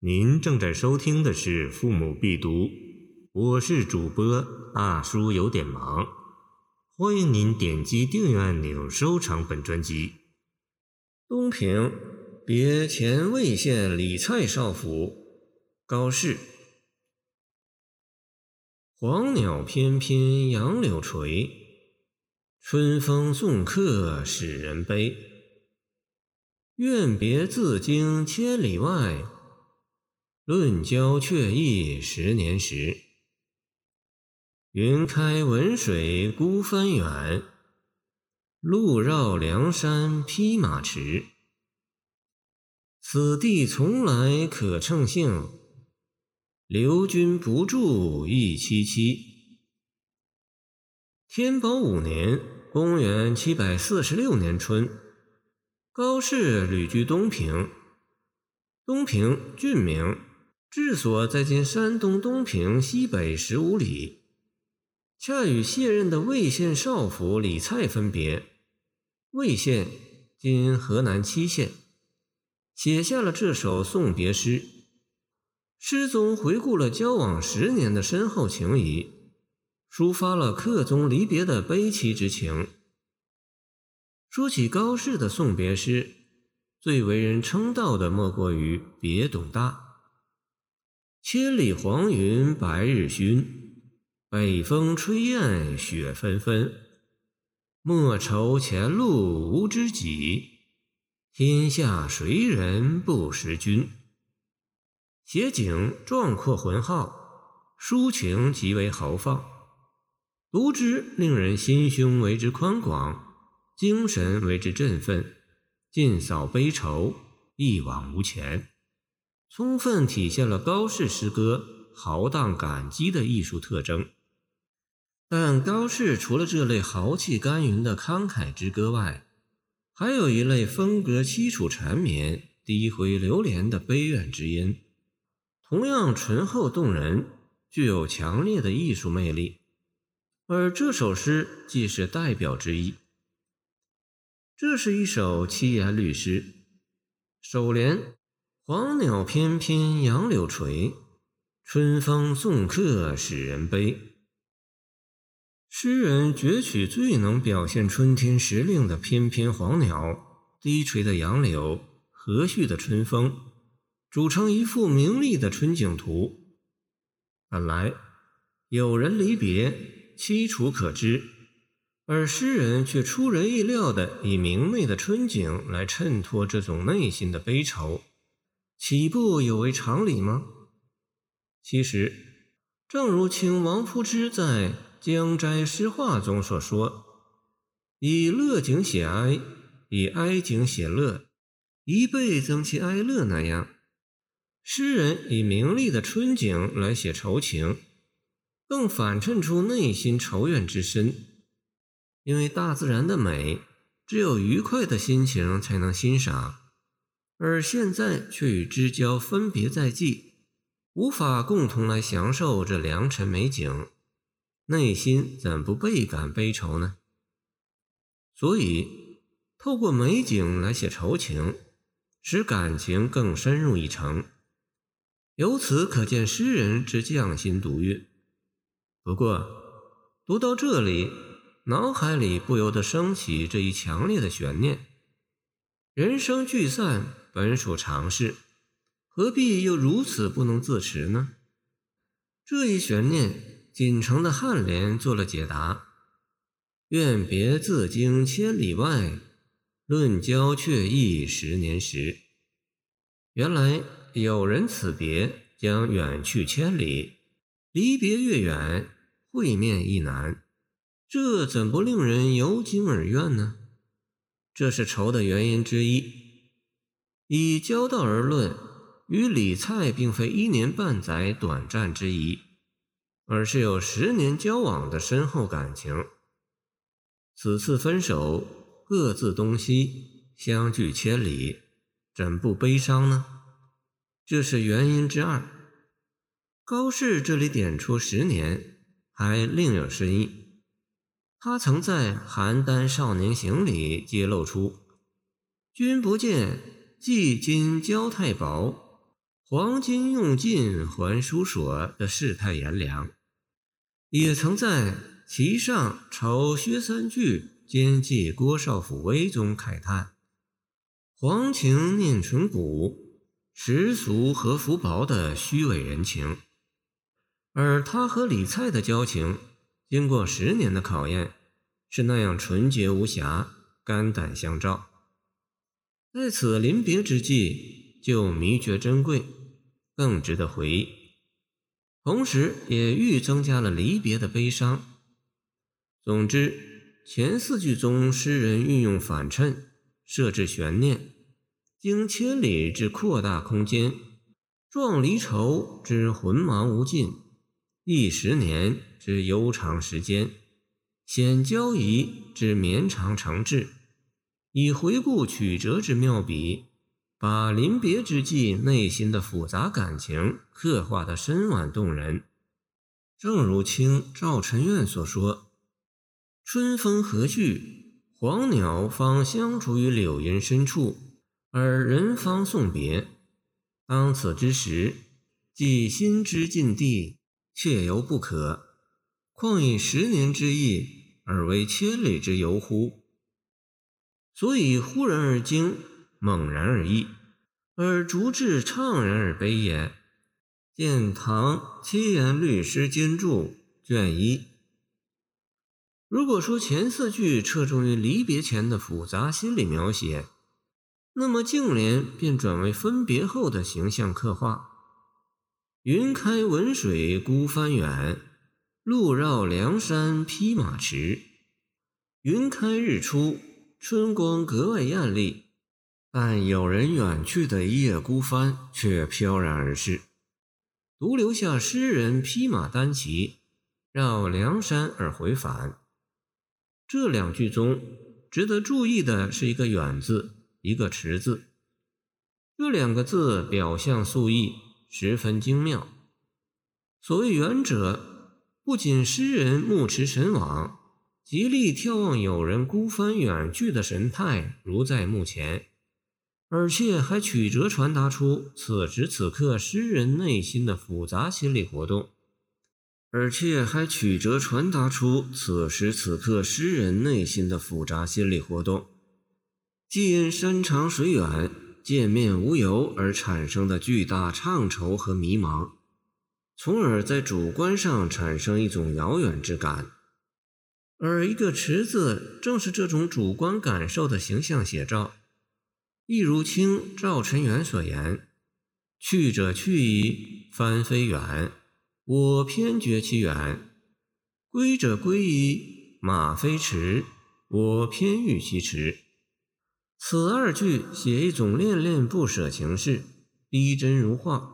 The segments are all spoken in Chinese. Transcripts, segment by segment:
您正在收听的是《父母必读》，我是主播大叔，有点忙。欢迎您点击订阅按钮，收藏本专辑。东平，别前魏县李蔡少府，高适。黄鸟翩翩杨柳垂，春风送客使人悲。愿别自经千里外。论交却意十年时，云开文水孤帆远，路绕梁山匹马驰。此地从来可乘兴，留君不住忆凄凄。天宝五年（公元七百四十六年春），高适旅居东平，东平郡名。治所在今山东东平西北十五里，恰与卸任的魏县少府李蔡分别。魏县今河南淇县，写下了这首送别诗。诗中回顾了交往十年的深厚情谊，抒发了客中离别的悲戚之情。说起高适的送别诗，最为人称道的莫过于《别董大》。千里黄云白日曛，北风吹雁雪纷纷。莫愁前路无知己，天下谁人不识君。写景壮阔浑浩，抒情极为豪放，读之令人心胸为之宽广，精神为之振奋，尽扫悲愁，一往无前。充分体现了高适诗歌豪荡感激的艺术特征。但高适除了这类豪气干云的慷慨之歌外，还有一类风格凄楚缠绵、低回流连的悲怨之音，同样醇厚动人，具有强烈的艺术魅力。而这首诗即是代表之一。这是一首七言律诗，首联。黄鸟翩翩杨柳垂，春风送客使人悲。诗人攫取最能表现春天时令的翩翩黄鸟、低垂的杨柳、和煦的春风，组成一幅明丽的春景图。本来有人离别，凄楚可知，而诗人却出人意料地以明媚的春景来衬托这种内心的悲愁。岂不有违常理吗？其实，正如清王夫之在《江斋诗话》中所说：“以乐景写哀，以哀景写乐，一倍增其哀乐。”那样，诗人以明丽的春景来写愁情，更反衬出内心愁怨之深。因为大自然的美，只有愉快的心情才能欣赏。而现在却与知交分别在即，无法共同来享受这良辰美景，内心怎不倍感悲愁呢？所以，透过美景来写愁情，使感情更深入一层。由此可见诗人之匠心独运。不过，读到这里，脑海里不由得升起这一强烈的悬念：人生聚散。本属常事，何必又如此不能自持呢？这一悬念，锦城的颔联做了解答：“愿别自经千里外，论交却意十年时。”原来有人此别将远去千里，离别越远，会面亦难，这怎不令人由情而怨呢？这是愁的原因之一。以交道而论，与李蔡并非一年半载短暂之谊，而是有十年交往的深厚感情。此次分手，各自东西，相距千里，怎不悲伤呢？这是原因之二。高适这里点出十年，还另有深意。他曾在《邯郸少年行》里揭露出：“君不见。”既今交太薄，黄金用尽还书所的世态炎凉，也曾在《其上丑薛三句兼记郭少府威》中慨叹：“黄情念纯古，世俗和福薄的虚伪人情。”而他和李蔡的交情，经过十年的考验，是那样纯洁无瑕、肝胆相照。在此临别之际，就弥觉珍贵，更值得回忆。同时，也愈增加了离别的悲伤。总之，前四句中诗人运用反衬，设置悬念，经千里之扩大空间，壮离愁之浑茫无尽，忆十年之悠长时间，显交谊之绵长诚挚。以回顾曲折之妙笔，把临别之际内心的复杂感情刻画得深婉动人。正如清赵辰苑所说：“春风和煦，黄鸟方相逐于柳荫深处，而人方送别。当此之时，既心之境地，切犹不可。况以十年之意，而为千里之游乎？”所以忽然而惊，猛然而忆，而逐至怅然而悲也。见唐七言律诗兼注卷一。如果说前四句侧重于离别前的复杂心理描写，那么净联便转为分别后的形象刻画。云开文水孤帆远，路绕梁山披马驰。云开日出。春光格外艳丽，但有人远去的一叶孤帆却飘然而逝，独留下诗人披马单骑，绕梁山而回返。这两句中值得注意的是一个“远”字，一个“迟”字。这两个字表象素意，十分精妙。所谓“远”者，不仅诗人目驰神往。极力眺望友人孤帆远去的神态如在目前，而且还曲折传达出此时此刻诗人内心的复杂心理活动，而且还曲折传达出此时此刻诗人内心的复杂心理活动，既因山长水远、见面无由而产生的巨大怅愁和迷茫，从而在主观上产生一种遥远之感。而一个“池”字，正是这种主观感受的形象写照。一如清赵辰远所言：“去者去矣，帆非远；我偏觉其远。归者归矣，马非迟；我偏欲其迟。”此二句写一种恋恋不舍情事，逼真如画。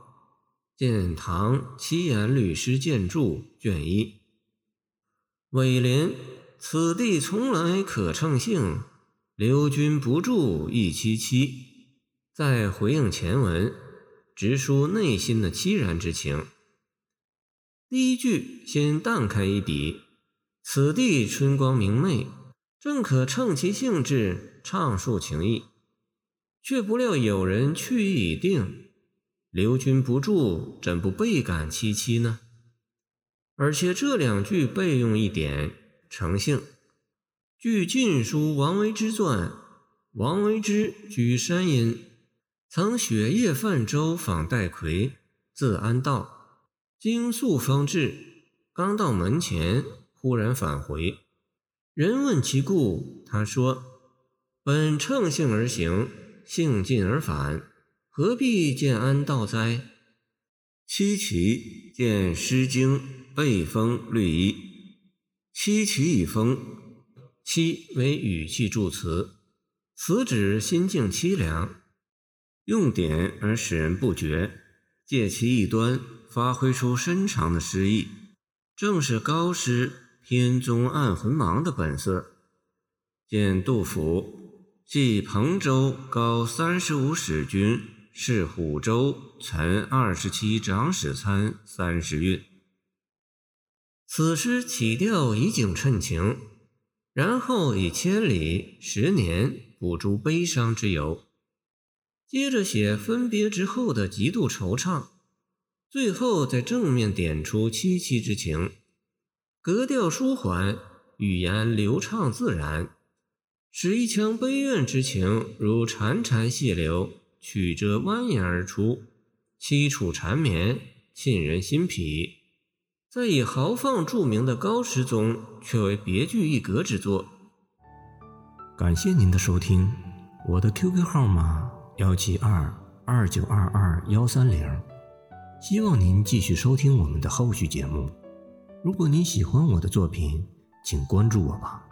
见唐七言律诗鉴注卷一。尾联：“此地从来可乘兴，留君不住一凄凄。”在回应前文，直抒内心的凄然之情。第一句先淡开一笔：“此地春光明媚，正可乘其兴致，畅述情意。”却不料有人去意已定，留君不住，怎不倍感凄凄呢？而且这两句备用一点，诚性。据《晋书·王维之传》，王维之居山阴，曾雪夜泛舟访戴逵，自安道，经宿方至，刚到门前，忽然返回。人问其故，他说：“本乘兴而行，兴尽而返，何必见安道哉？”七奇见《诗经》。背风律一，七其以风，七为语气助词，此指心境凄凉，用典而使人不觉，借其一端发挥出深长的诗意，正是高诗偏宗暗魂茫的本色。见杜甫，系彭州高三十五使君，是虎州陈二十七长史参三十韵。此诗起调以景衬情，然后以千里、十年补足悲伤之由。接着写分别之后的极度惆怅，最后在正面点出凄凄之情，格调舒缓，语言流畅自然，使一腔悲怨之情如潺潺细流，曲折蜿蜒而出，凄楚缠绵，沁人心脾。在以豪放著名的高诗中，却为别具一格之作。感谢您的收听，我的 QQ 号码幺七二二九二二幺三零，希望您继续收听我们的后续节目。如果你喜欢我的作品，请关注我吧。